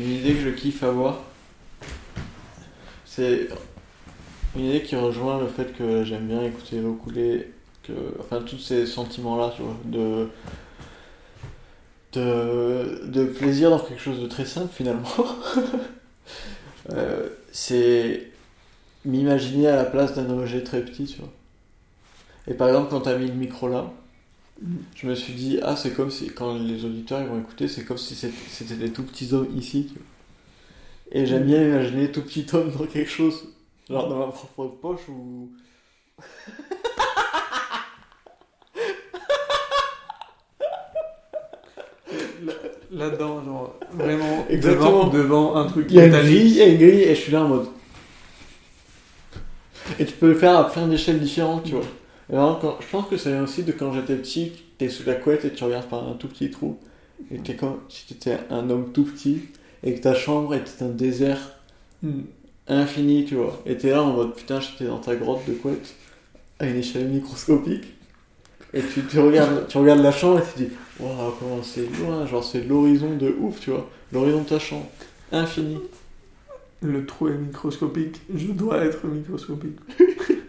une idée que je kiffe avoir. C'est une idée qui rejoint le fait que j'aime bien écouter l'eau couler, que, enfin tous ces sentiments-là, de, de, de plaisir dans quelque chose de très simple finalement. Euh, c'est m'imaginer à la place d'un objet très petit. Et par exemple, quand tu as mis le micro là, je me suis dit, ah, c'est comme si, quand les auditeurs ils vont écouter, c'est comme si c'était des tout petits hommes ici, tu vois. Et j'aime bien imaginer tout petit homme dans quelque chose, genre dans ma propre poche ou. Là-dedans, genre, vraiment, Exactement. devant, devant un truc Il y a une grille, il y a une grille, et je suis là en mode. Et tu peux le faire à plein d'échelles différentes, tu vois. Quand- je pense que ça vient aussi de quand j'étais petit, t'es sous la couette et tu regardes par un tout petit trou. Et t'es comme si t'étais un homme tout petit, et que ta chambre était un désert Hmm. infini, tu vois. Et t'es là en mode putain, j'étais dans ta grotte de couette, à une échelle microscopique. Et tu, tu, regardes, tu regardes la chambre et tu te dis, waouh, comment c'est loin, genre c'est l'horizon de ouf, tu vois. L'horizon de ta chambre, infini. Le trou est microscopique. Je dois être microscopique.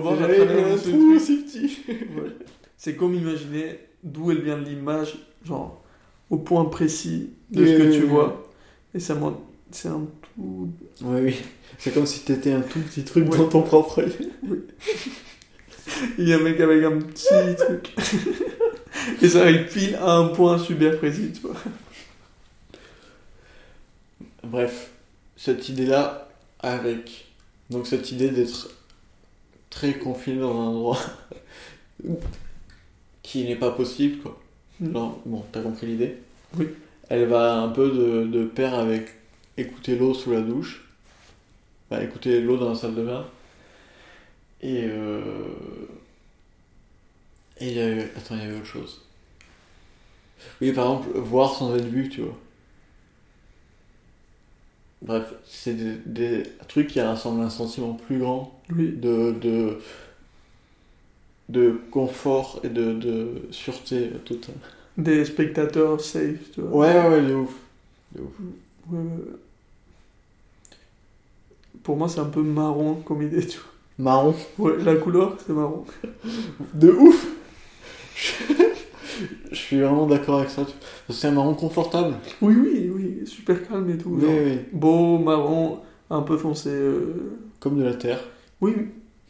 Un trou aussi petit. Ouais. C'est comme imaginer d'où elle vient l'image, genre au point précis de Oui, ce que oui, tu oui. vois. Et ça montre. C'est un tout. Oui, oui. C'est comme si t'étais un tout petit truc Ouais. dans ton propre œil. Il y a un mec avec un petit truc. Et ça arrive pile à un point super précis, tu vois. Bref, cette idée-là, avec donc cette idée d'être très confiné dans un endroit qui n'est pas possible, quoi. Mm. Genre, bon, t'as compris l'idée? Oui. Elle va un peu de, de pair avec écouter l'eau sous la douche, enfin, écouter l'eau dans la salle de bain, et euh... et il y a eu... attends, il y avait autre chose. Oui, par exemple, voir sans être vu, tu vois. Bref, c'est des, des trucs qui rassemblent un sentiment plus grand Oui. de, de, de confort et de, de sûreté totale. Des spectateurs safe, tu vois. Ouais, ouais, ouais, de ouf. De ouf. Ouais, ouais, ouais. Pour moi, c'est un peu marron comme idée, tu Marron. Ouais, la couleur, c'est marron. De ouf Je suis vraiment d'accord avec ça. C'est un marron confortable. Oui, oui, oui, super calme et tout. Oui, genre. oui. Beau, marron, un peu foncé. euh, Comme de la terre. Oui, oui,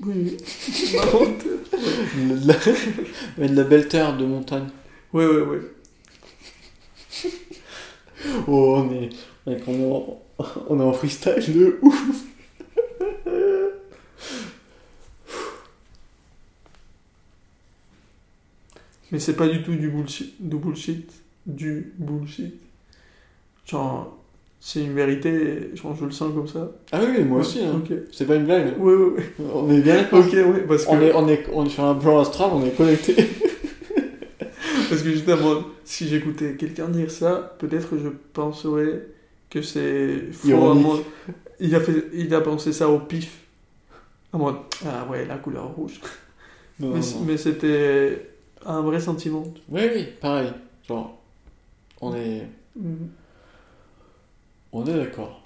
oui. oui. marron. De la... Mais de la belle terre de montagne. Ouais, ouais, ouais. Oh, on est, on est, vraiment- on est en freestyle de ouf. Mais c'est pas du tout du bullshit. Du bullshit. Du bullshit. Genre, c'est une vérité, genre, je le sens comme ça. Ah oui, oui, moi aussi. Hein. C'est pas une blague. Ouais, ouais. On est bien d'accord. Ok, ouais, parce que, On est, on, est, on est sur un plan astral, on est connecté. parce que justement, si j'écoutais quelqu'un dire ça, peut-être je penserais que c'est faux. Ironique. à moi. Il a, fait, il a pensé ça au pif. À moi, ah ouais, la couleur rouge. Non, mais non. mais c'était un vrai sentiment. Oui, oui, pareil. Genre, on est, Mhm. on est d'accord.